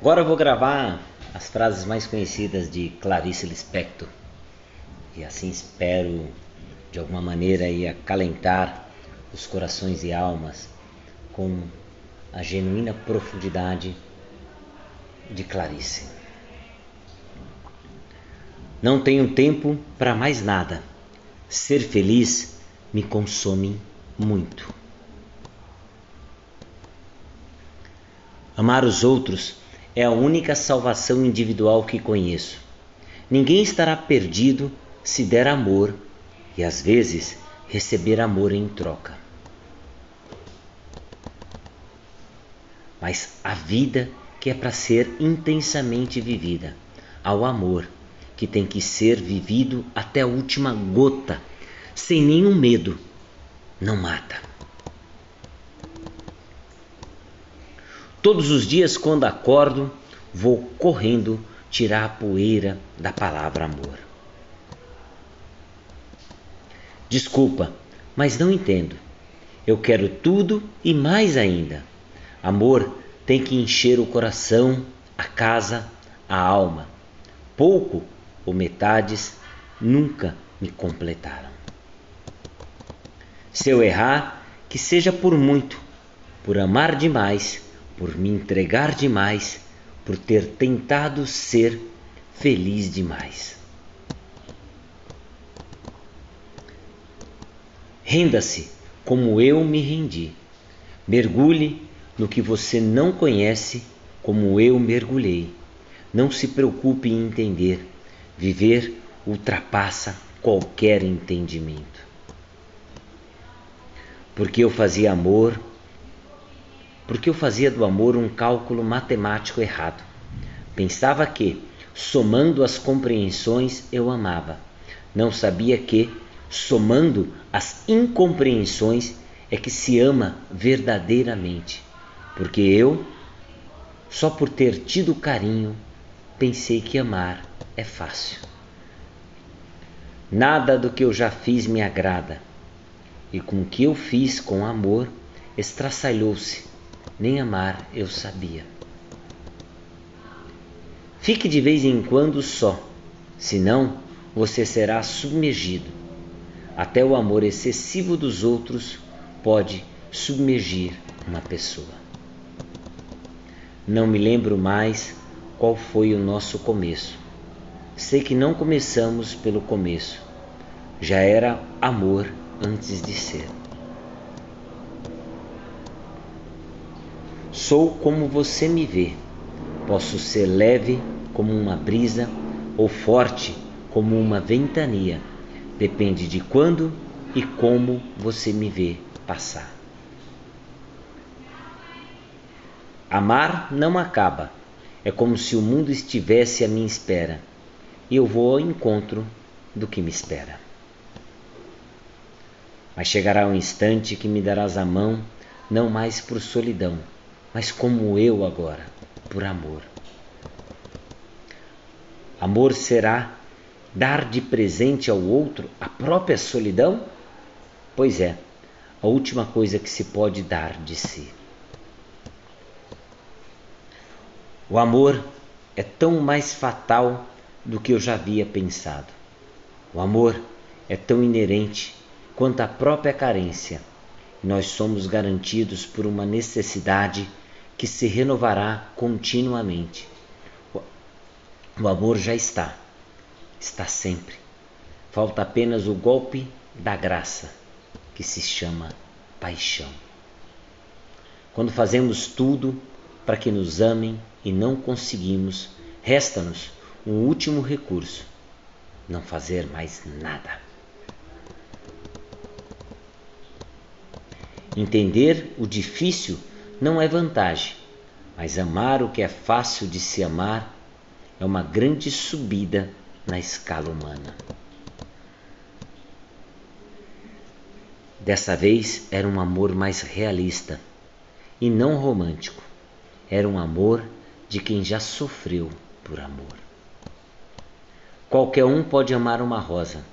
Agora eu vou gravar as frases mais conhecidas de Clarice Lispector. E assim espero de alguma maneira aí acalentar os corações e almas com a genuína profundidade de Clarice. Não tenho tempo para mais nada. Ser feliz me consome muito. Amar os outros é a única salvação individual que conheço. Ninguém estará perdido se der amor e às vezes receber amor em troca. Mas a vida que é para ser intensamente vivida, ao amor que tem que ser vivido até a última gota, sem nenhum medo, não mata. Todos os dias, quando acordo, vou correndo tirar a poeira da palavra amor. Desculpa, mas não entendo. Eu quero tudo e mais ainda. Amor tem que encher o coração, a casa, a alma. Pouco ou metades nunca me completaram. Se eu errar, que seja por muito, por amar demais por me entregar demais, por ter tentado ser feliz demais. Renda-se como eu me rendi. Mergulhe no que você não conhece, como eu mergulhei. Não se preocupe em entender. Viver ultrapassa qualquer entendimento. Porque eu fazia amor porque eu fazia do amor um cálculo matemático errado. Pensava que, somando as compreensões, eu amava. Não sabia que, somando as incompreensões, é que se ama verdadeiramente. Porque eu, só por ter tido carinho, pensei que amar é fácil. Nada do que eu já fiz me agrada, e com o que eu fiz com amor, estraçalhou-se nem amar eu sabia. Fique de vez em quando só, senão você será submergido. Até o amor excessivo dos outros pode submergir uma pessoa. Não me lembro mais qual foi o nosso começo. Sei que não começamos pelo começo. Já era amor antes de ser. Sou como você me vê. Posso ser leve como uma brisa ou forte como uma ventania. Depende de quando e como você me vê passar. Amar não acaba. É como se o mundo estivesse à minha espera e eu vou ao encontro do que me espera. Mas chegará um instante que me darás a mão, não mais por solidão mas como eu agora, por amor. Amor será dar de presente ao outro a própria solidão? Pois é, a última coisa que se pode dar de si. O amor é tão mais fatal do que eu já havia pensado. O amor é tão inerente quanto a própria carência nós somos garantidos por uma necessidade que se renovará continuamente. O amor já está, está sempre. Falta apenas o golpe da graça, que se chama paixão. Quando fazemos tudo para que nos amem e não conseguimos, resta-nos um último recurso: não fazer mais nada. Entender o difícil não é vantagem, mas amar o que é fácil de se amar é uma grande subida na escala humana. Dessa vez era um amor mais realista e não romântico. Era um amor de quem já sofreu por amor. Qualquer um pode amar uma rosa,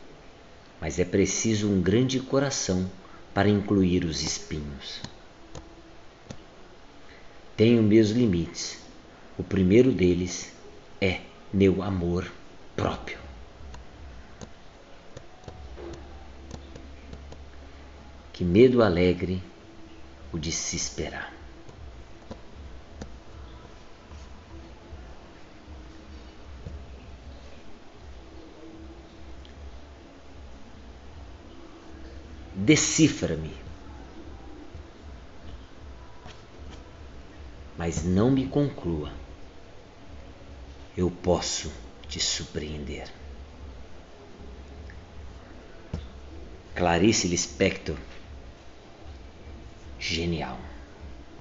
mas é preciso um grande coração para incluir os espinhos. Tenho meus limites. O primeiro deles é meu amor próprio. Que medo alegre o de se esperar. Decifra-me, mas não me conclua. Eu posso te surpreender. Clarice Lispector, genial.